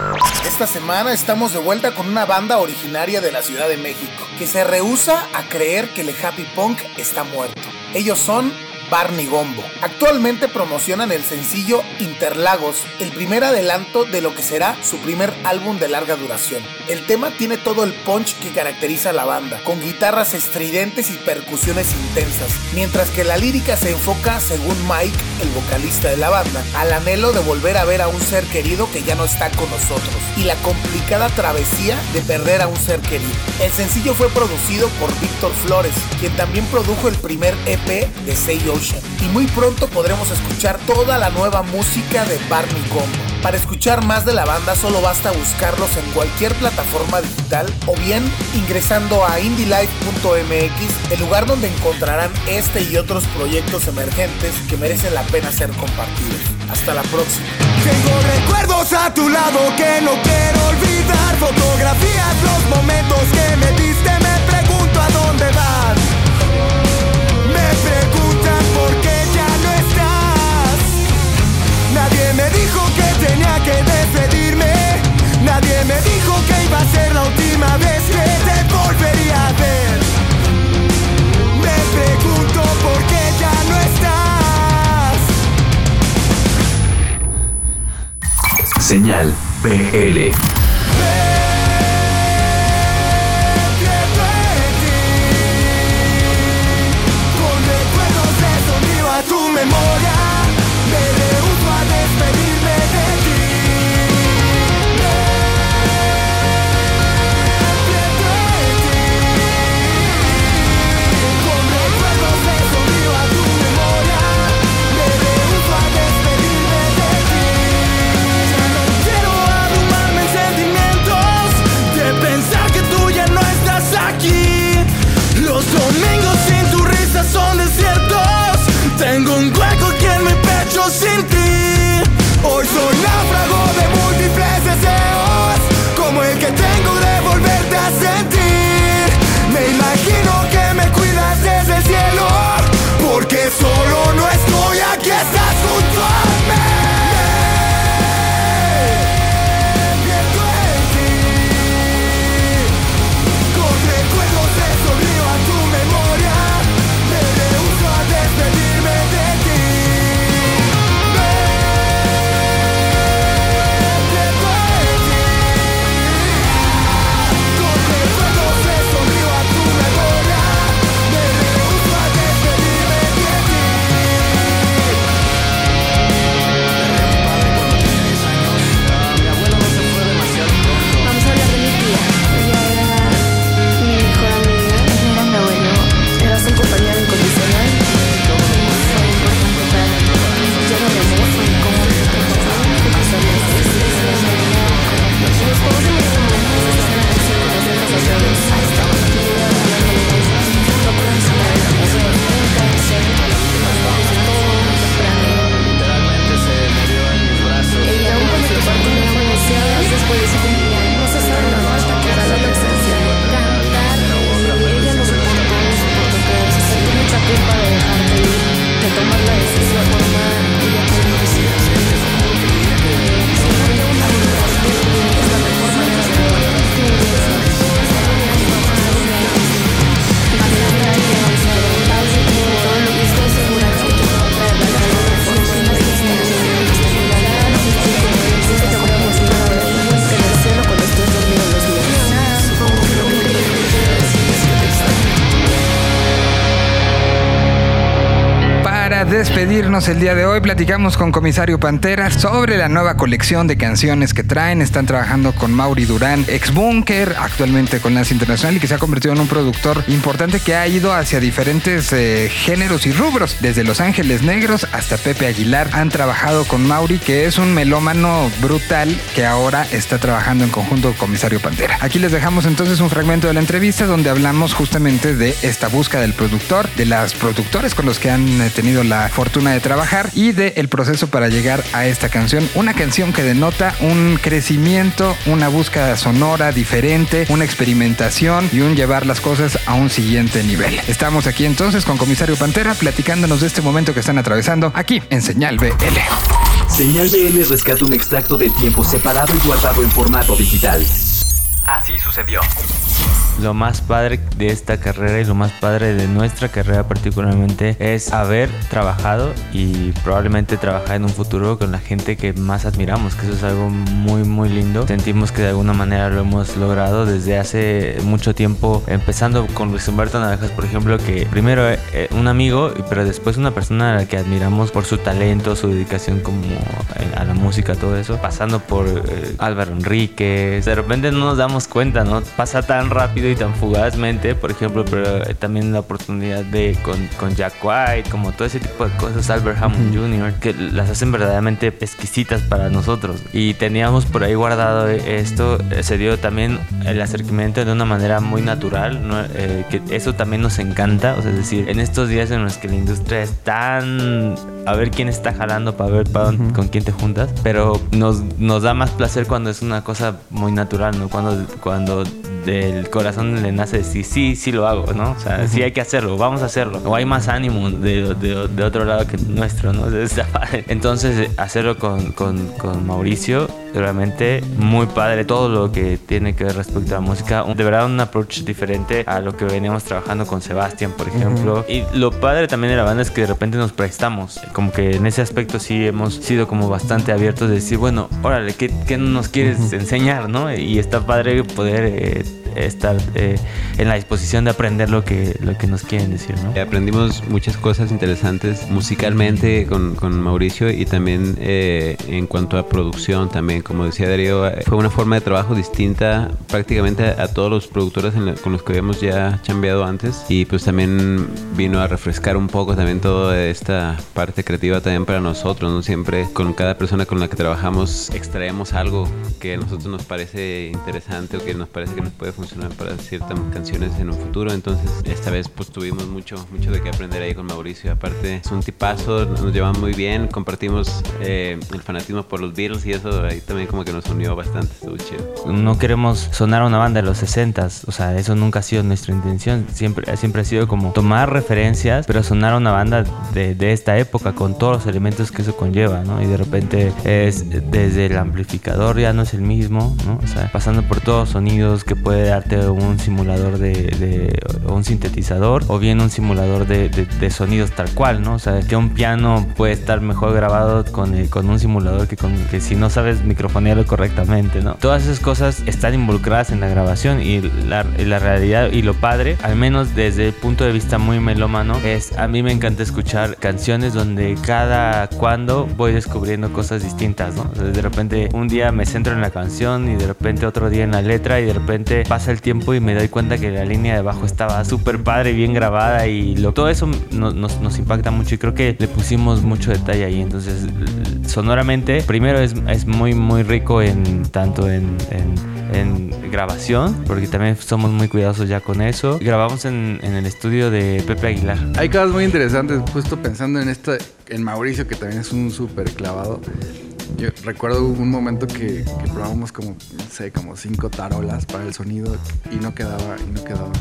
Esta semana estamos de vuelta con una banda originaria de la Ciudad de México, que se rehúsa a creer que el happy punk está muerto. Ellos son Barney Gombo. Actualmente promocionan el sencillo Interlagos, el primer adelanto de lo que será su primer álbum de larga duración. El tema tiene todo el punch que caracteriza a la banda, con guitarras estridentes y percusiones intensas, mientras que la lírica se enfoca, según Mike, el vocalista de la banda, al anhelo de volver a ver a un ser querido que ya no está con nosotros, y la complicada travesía de perder a un ser querido. El sencillo fue producido por Víctor Flores, quien también produjo el primer EP de Say Y muy pronto podremos escuchar toda la nueva música de Barney Gombo. Para escuchar más de la banda solo basta buscarlos en cualquier plataforma digital o bien ingresando a indielife.mx, el lugar donde encontrarán este y otros proyectos emergentes que merecen la pena ser compartidos. Hasta la próxima. Tengo recuerdos a tu lado que no quiero olvidar. Fotografías, los momentos que me diste. Me pregunto a dónde van. El día de hoy, platicamos con Comisario Pantera sobre la nueva colección de canciones que traen. Están trabajando con Mauri Durán, ex Bunker, actualmente con Lance Internacional y que se ha convertido en un productor importante que ha ido hacia diferentes eh, géneros y rubros. Desde Los Ángeles Negros hasta Pepe Aguilar han trabajado con Mauri, que es un melómano brutal que ahora está trabajando en conjunto con Comisario Pantera. Aquí les dejamos entonces un fragmento de la entrevista donde hablamos justamente de esta búsqueda del productor, de las productores con los que han eh, tenido la fortuna de trabajar y del proceso para llegar a esta canción. Una canción que denota un crecimiento, una búsqueda sonora diferente, una experimentación y un llevar las cosas a un siguiente nivel. Estamos aquí entonces con Comisario Pantera platicándonos de este momento que están atravesando aquí en Señal BL. Señal BL rescata un extracto de tiempo separado y guardado en formato digital. Así sucedió. Lo más padre de esta carrera y lo más padre de nuestra carrera particularmente es haber trabajado y probablemente trabajar en un futuro con la gente que más admiramos, que eso es algo muy muy lindo. Sentimos que de alguna manera lo hemos logrado desde hace mucho tiempo, empezando con Luis Humberto Navejas, por ejemplo, que primero eh, un amigo, pero después una persona a la que admiramos por su talento, su dedicación como eh, a la música, todo eso, pasando por eh, Álvaro Enríquez. De repente no nos damos cuenta, ¿no? Pasa tan rápido y tan fugazmente, por ejemplo, pero eh, también la oportunidad de con, con Jack White, como todo ese tipo de cosas, Albert Hammond Jr., que las hacen verdaderamente exquisitas para nosotros. Y teníamos por ahí guardado eh, esto, eh, se dio también el acercamiento de una manera muy natural, ¿no? Eh, que eso también nos encanta, o sea, es decir, en estos días en los que la industria es tan a ver quién está jalando para ver para con quién te juntas, pero nos, nos da más placer cuando es una cosa muy natural, ¿no? Cuando, cuando del corazón le nace decir, sí, sí lo hago, ¿no? O sea, sí hay que hacerlo, vamos a hacerlo. O hay más ánimo de, de- de otro lado que nuestro, ¿no? Entonces, hacerlo con, con- con Mauricio, realmente muy padre todo lo que tiene que ver respecto a la música. De verdad, un approach diferente a lo que veníamos trabajando con Sebastián, por ejemplo. Y lo padre también de la banda es que de repente nos prestamos. Como que en ese aspecto sí hemos sido como bastante abiertos de decir, bueno, órale, ¿qué, qué nos quieres enseñar, no? Y está padre poder eh, estar eh, en la disposición de aprender lo que, lo que nos quieren decir, ¿no? Aprendimos muchas cosas interesantes musicalmente con, con Mauricio y también eh, en cuanto a producción también, como decía Darío, eh, fue una forma de trabajo distinta prácticamente a, todos los productores la- con los que habíamos ya chambeado antes y pues también vino a refrescar un poco también toda esta parte creativa también para nosotros, ¿no? Siempre con cada persona con la que trabajamos extraemos algo que a nosotros nos parece interesante o que nos parece que nos puede funcionar para ciertas canciones en un futuro. Entonces, esta vez pues tuvimos mucho, mucho de qué aprender ahí con Mauricio. Aparte, es un tipazo, nos llevamos muy bien, compartimos eh, el fanatismo por los Beatles y eso ahí como que nos unió bastante, estuvo chido. no queremos sonar a una banda de los 60 o sea, eso nunca ha sido nuestra intención, siempre, siempre ha sido como tomar referencias, pero sonar a una banda de, de esta época con todos los elementos que eso conlleva, ¿no? Y de repente es desde el amplificador ya no es el mismo, ¿no? O sea, pasando por todos los sonidos que puede darte un simulador de, de- un sintetizador o bien un simulador de, de- sonidos tal cual, ¿no? O sea, que un piano puede estar mejor grabado con, eh, con un simulador que, con, que si no sabes microfonearlo correctamente, ¿no? Todas esas cosas están involucradas en la grabación y la, y la realidad y lo padre, al menos desde el punto de vista muy melómano, es a mí me encanta escuchar canciones donde cada cuando voy descubriendo cosas distintas, ¿no? De repente un día me centro en la canción y de repente otro día en la letra y de repente pasa el tiempo y me doy cuenta que la línea de bajo estaba súper padre, bien grabada y lo, todo eso no- nos, impacta mucho y creo que le pusimos mucho detalle ahí. Entonces, sonoramente, primero es, es muy, muy rico en tanto en, en- en grabación, porque también somos muy cuidadosos ya con eso. Grabamos en, en el estudio de Pepe Aguilar. Hay cosas muy interesantes, justo pensando en esto, en Mauricio, que también es un súper clavado. Yo recuerdo un momento que, que probamos como, no sé, como cinco tarolas para el sonido y no quedaba, y no quedaba.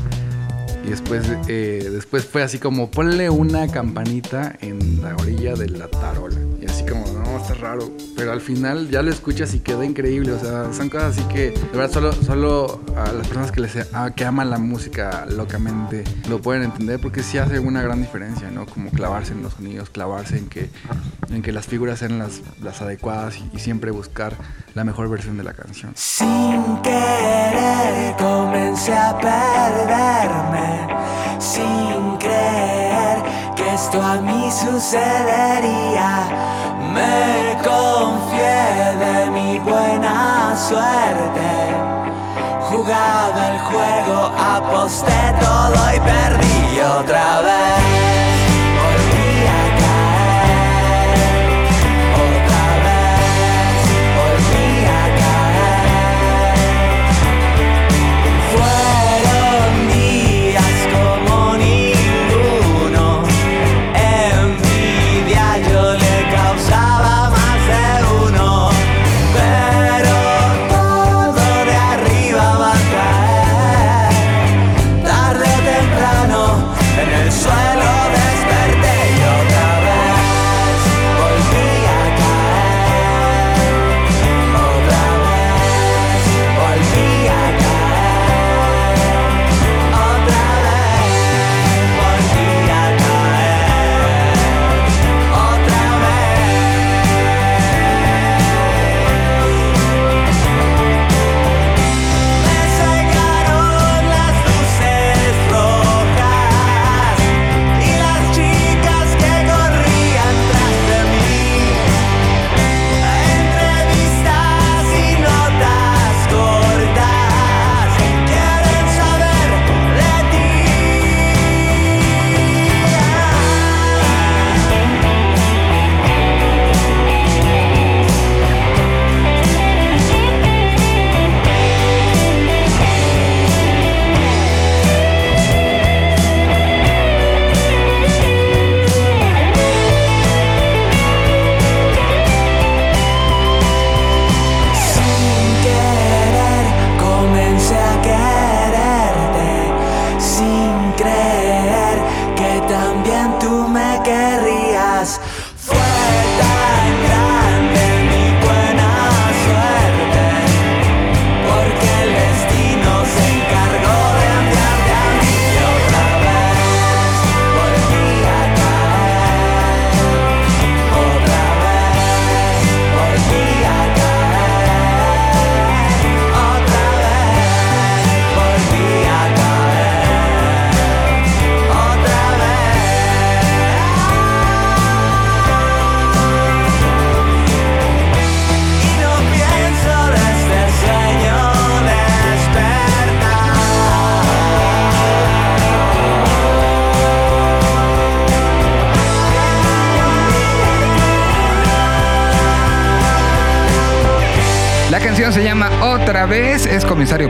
Y después, eh, después fue así como, ponle una campanita en la orilla de la tarola. Y así como, no, está raro. Pero al final ya lo escuchas y quedó increíble. O sea, son cosas así que, de verdad, solo, solo a las personas que, les, ah, que aman la música locamente lo pueden entender porque sí hace una gran diferencia, ¿no? Como clavarse en los sonidos, clavarse en que, en que las figuras sean las, las adecuadas y, y siempre buscar la mejor versión de la canción. Sin querer comencé a perderme, sin creer que esto a mí sucedería. Me confié de mi buena suerte. Jugaba el juego, aposté todo y perdí otra vez.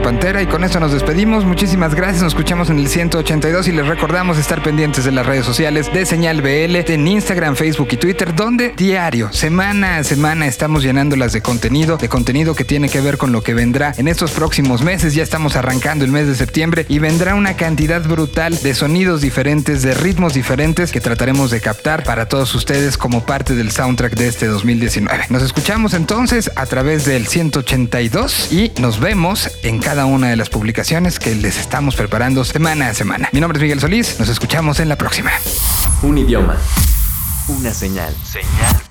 Pantera y con esto nos despedimos. Muchísimas gracias, nos escuchamos en el 182 y les recordamos estar pendientes de las redes sociales de Señal BL en Instagram, Facebook y Twitter, donde diario, semana a semana estamos llenándolas de contenido, de contenido que tiene que ver con lo que vendrá en estos próximos meses. Ya estamos arrancando el mes de septiembre y vendrá una cantidad brutal de sonidos diferentes, de ritmos diferentes que trataremos de captar para todos ustedes como parte del soundtrack de este 2019. Nos escuchamos entonces a través del 182 y nos vemos en cada una de las publicaciones que les estamos preparando semana a semana. Mi nombre es Miguel Solís, nos escuchamos en la próxima. Un idioma. Una señal. Señal